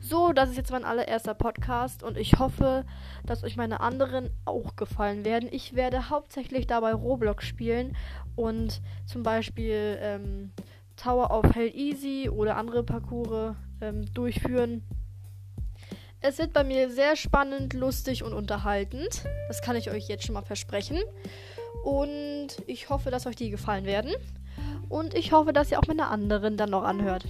So, das ist jetzt mein allererster Podcast und ich hoffe, dass euch meine anderen auch gefallen werden. Ich werde hauptsächlich dabei Roblox spielen und zum Beispiel ähm, Tower of Hell Easy oder andere Parcours ähm, durchführen. Es wird bei mir sehr spannend, lustig und unterhaltend. Das kann ich euch jetzt schon mal versprechen. Und ich hoffe, dass euch die gefallen werden. Und ich hoffe, dass ihr auch meine anderen dann noch anhört.